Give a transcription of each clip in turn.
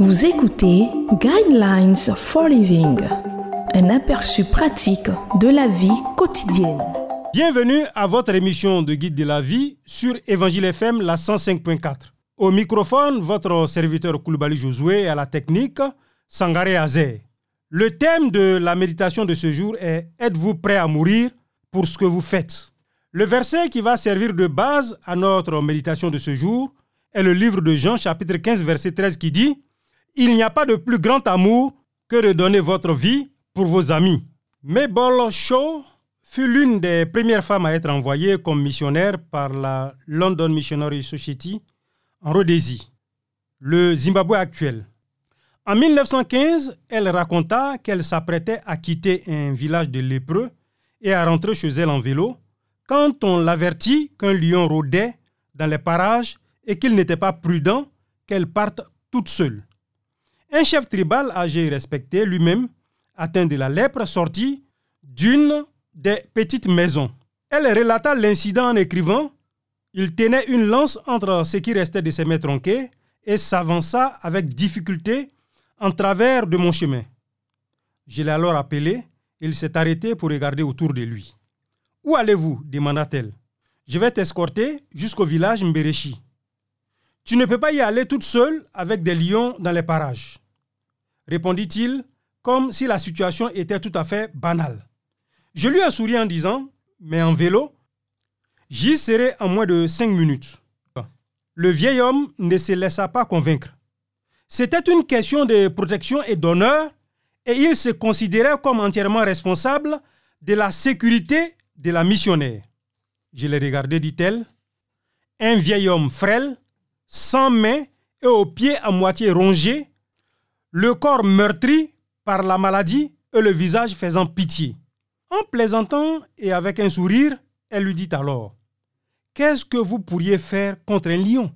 Vous écoutez Guidelines for Living, un aperçu pratique de la vie quotidienne. Bienvenue à votre émission de guide de la vie sur Évangile FM la 105.4. Au microphone, votre serviteur Koulibaly Josué à la technique, Sangaré Azé. Le thème de la méditation de ce jour est Êtes-vous prêt à mourir pour ce que vous faites? Le verset qui va servir de base à notre méditation de ce jour est le livre de Jean chapitre 15 verset 13 qui dit Il n'y a pas de plus grand amour que de donner votre vie pour vos amis. Mabel Shaw fut l'une des premières femmes à être envoyée comme missionnaire par la London Missionary Society en Rhodésie, le Zimbabwe actuel. En 1915, elle raconta qu'elle s'apprêtait à quitter un village de lépreux et à rentrer chez elle en vélo quand on l'avertit qu'un lion rôdait dans les parages et qu'il n'était pas prudent qu'elle parte toute seule. Un chef tribal âgé et respecté, lui-même, atteint de la lèpre, sortit d'une des petites maisons. Elle relata l'incident en écrivant Il tenait une lance entre ce qui restait de ses mains tronquées et s'avança avec difficulté en travers de mon chemin. Je l'ai alors appelé. Il s'est arrêté pour regarder autour de lui. Où allez-vous? demanda-t-elle. Je vais t'escorter jusqu'au village Mberechi. Tu ne peux pas y aller toute seule avec des lions dans les parages, répondit-il, comme si la situation était tout à fait banale. Je lui ai souri en disant, mais en vélo, j'y serai en moins de cinq minutes. Le vieil homme ne se laissa pas convaincre. C'était une question de protection et d'honneur, et il se considérait comme entièrement responsable de la sécurité de la missionnaire. Je l'ai regardé, dit-elle. Un vieil homme frêle, sans mains et aux pieds à moitié rongés, le corps meurtri par la maladie et le visage faisant pitié. En plaisantant et avec un sourire, elle lui dit alors Qu'est-ce que vous pourriez faire contre un lion?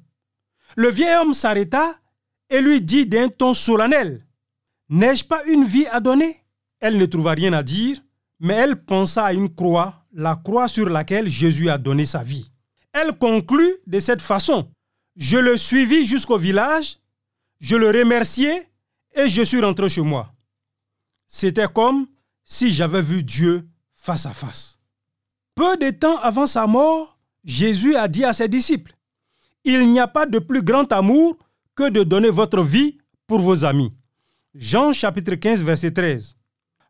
Le vieil homme s'arrêta et lui dit d'un ton solennel N'ai-je pas une vie à donner? Elle ne trouva rien à dire, mais elle pensa à une croix, la croix sur laquelle Jésus a donné sa vie. Elle conclut de cette façon Je le suivis jusqu'au village, je le remerciai et je suis rentré chez moi. C'était comme si j'avais vu Dieu face à face. Peu de temps avant sa mort, Jésus a dit à ses disciples, Il n'y a pas de plus grand amour que de donner votre vie pour vos amis. Jean chapitre 15 verset 13.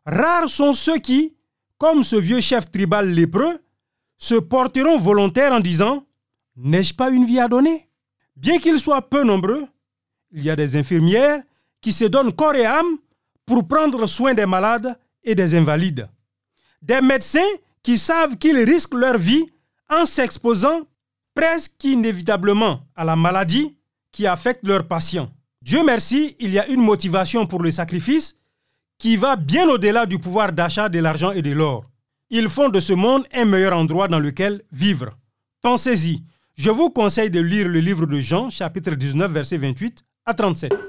Rares sont ceux qui, comme ce vieux chef tribal lépreux, se porteront volontaires en disant N'ai-je pas une vie à donner? Bien qu'ils soient peu nombreux, il y a des infirmières qui se donnent corps et âme pour prendre soin des malades et des invalides. Des médecins qui savent qu'ils risquent leur vie en s'exposant presque inévitablement à la maladie qui affecte leurs patients. Dieu merci, il y a une motivation pour le sacrifice qui va bien au-delà du pouvoir d'achat de l'argent et de l'or. Ils font de ce monde un meilleur endroit dans lequel vivre. Pensez-y. Je vous conseille de lire le livre de Jean, chapitre 19, verset 28 à 37.